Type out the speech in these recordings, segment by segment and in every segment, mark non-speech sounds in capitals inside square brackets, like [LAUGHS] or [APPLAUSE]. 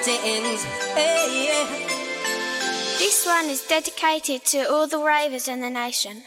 things. Hey, yeah. This one is dedicated to all the ravers in the nation.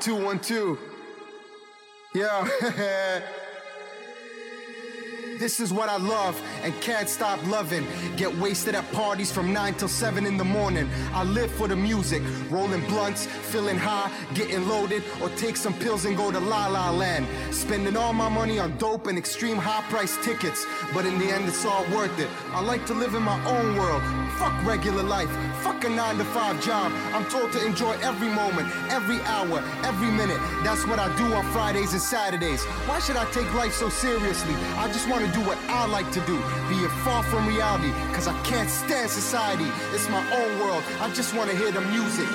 Two, one, two. Yeah. [LAUGHS] This is what I love and can't stop loving. Get wasted at parties from 9 till 7 in the morning. I live for the music, rolling blunts, feeling high, getting loaded, or take some pills and go to La La Land. Spending all my money on dope and extreme high price tickets, but in the end, it's all worth it. I like to live in my own world. Fuck regular life, fuck a 9 to 5 job. I'm told to enjoy every moment, every hour, every minute. That's what I do on Fridays and Saturdays. Why should I take life so seriously? I just want to do what I like to do, be it far from reality, cause I can't stand society. It's my own world. I just want to hear the music.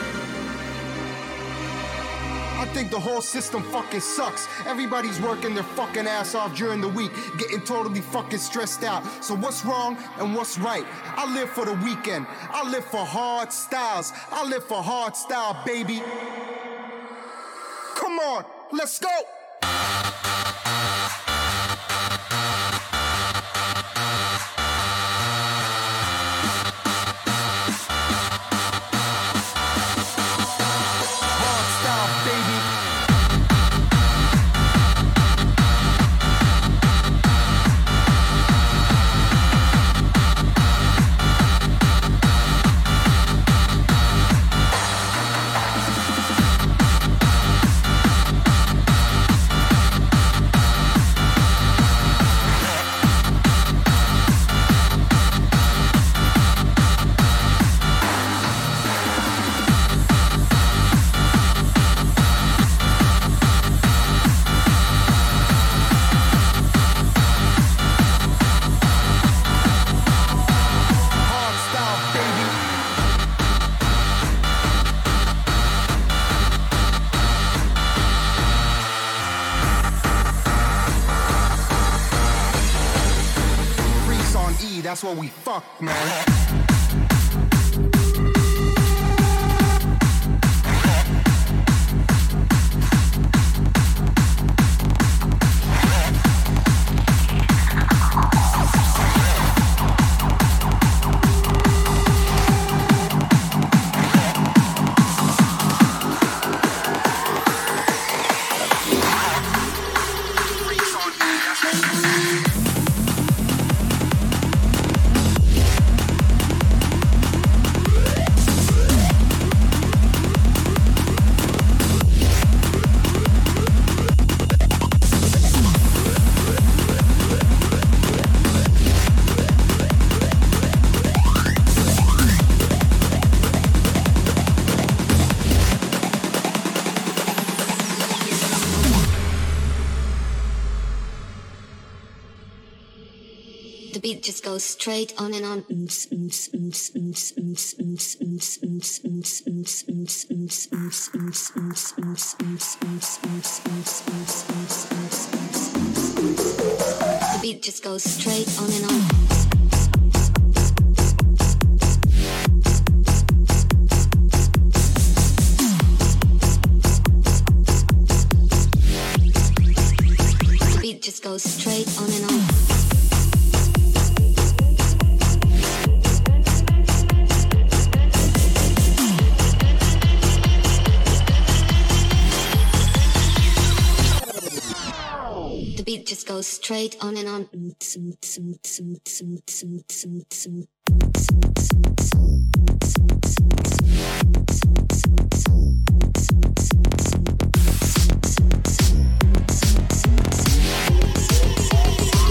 I think the whole system fucking sucks. Everybody's working their fucking ass off during the week, getting totally fucking stressed out. So what's wrong and what's right? I live for the weekend. I live for hard styles. I live for hard style, baby. Come on, let's go. Fuck, man. Goes straight on and on. The beat just goes straight on and on. The beat just goes straight on and on. Straight on and on.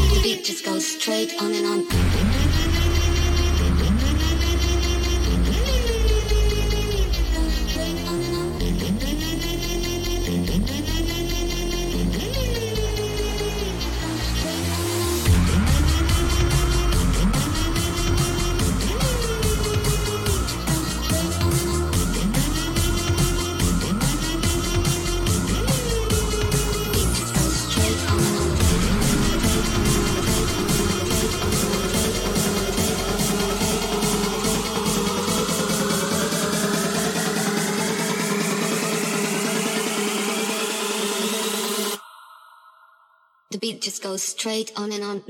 The beat just goes straight on and on. beat just goes straight on and on.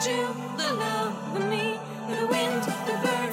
Breeze, the love in me. The wind, the birds,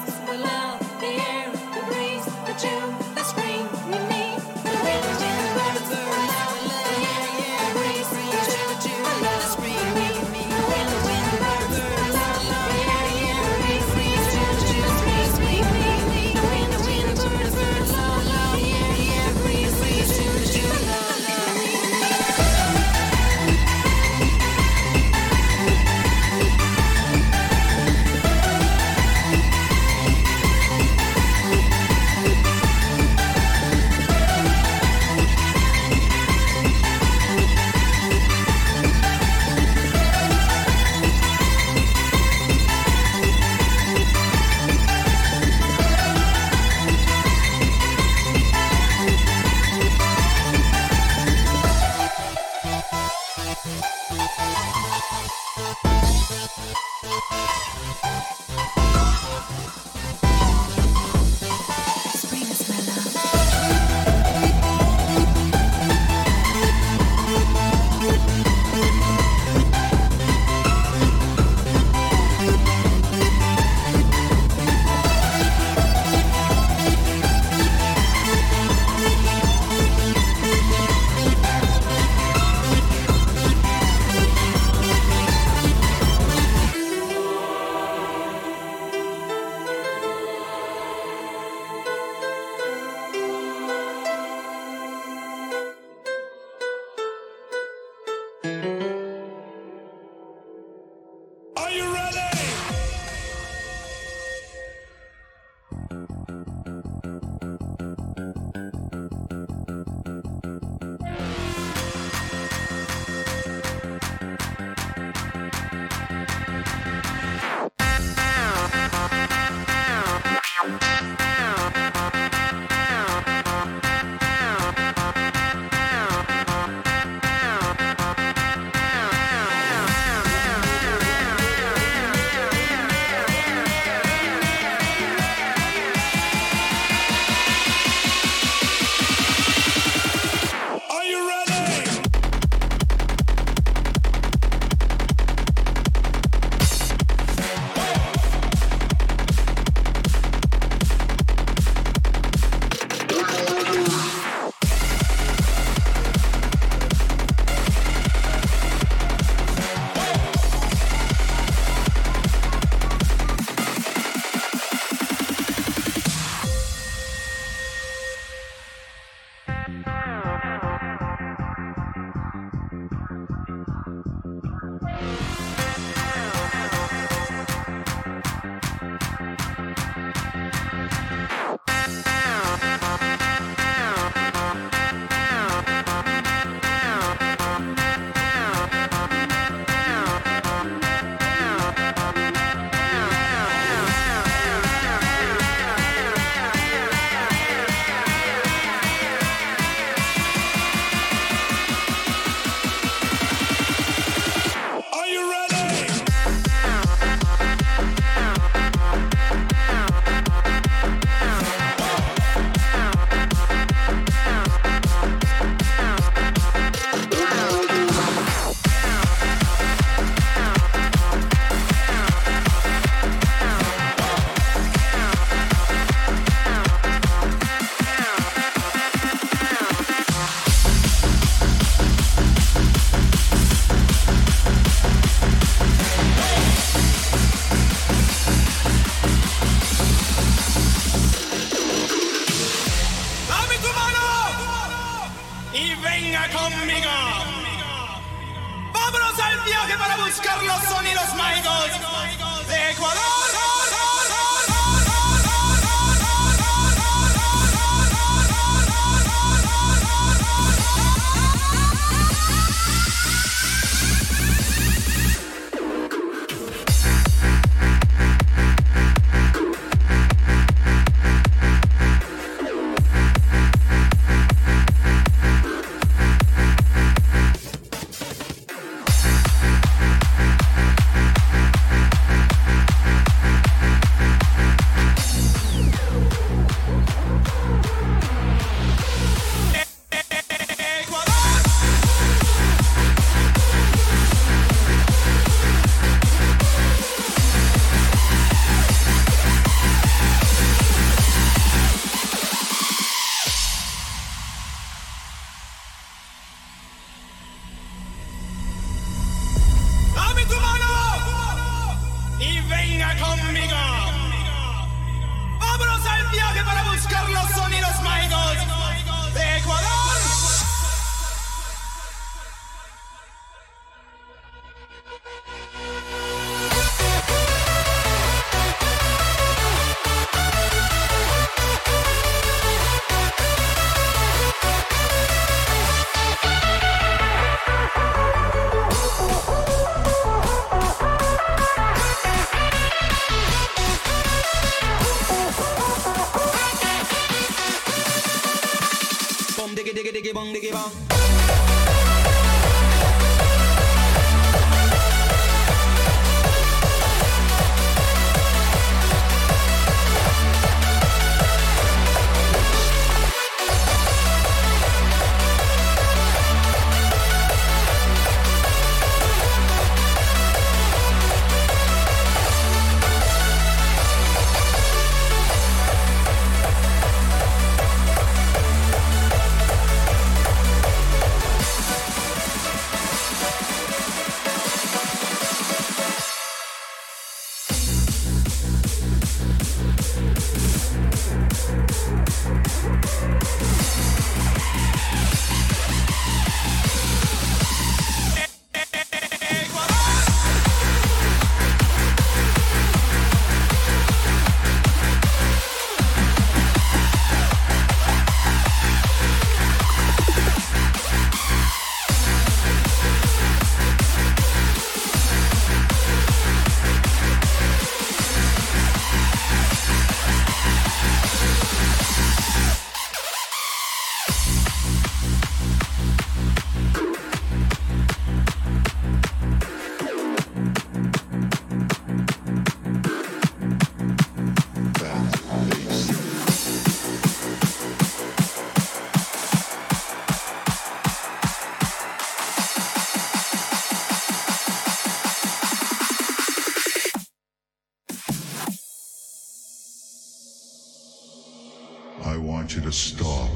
want you to stop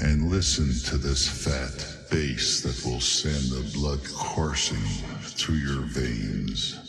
and listen to this fat bass that will send the blood coursing through your veins.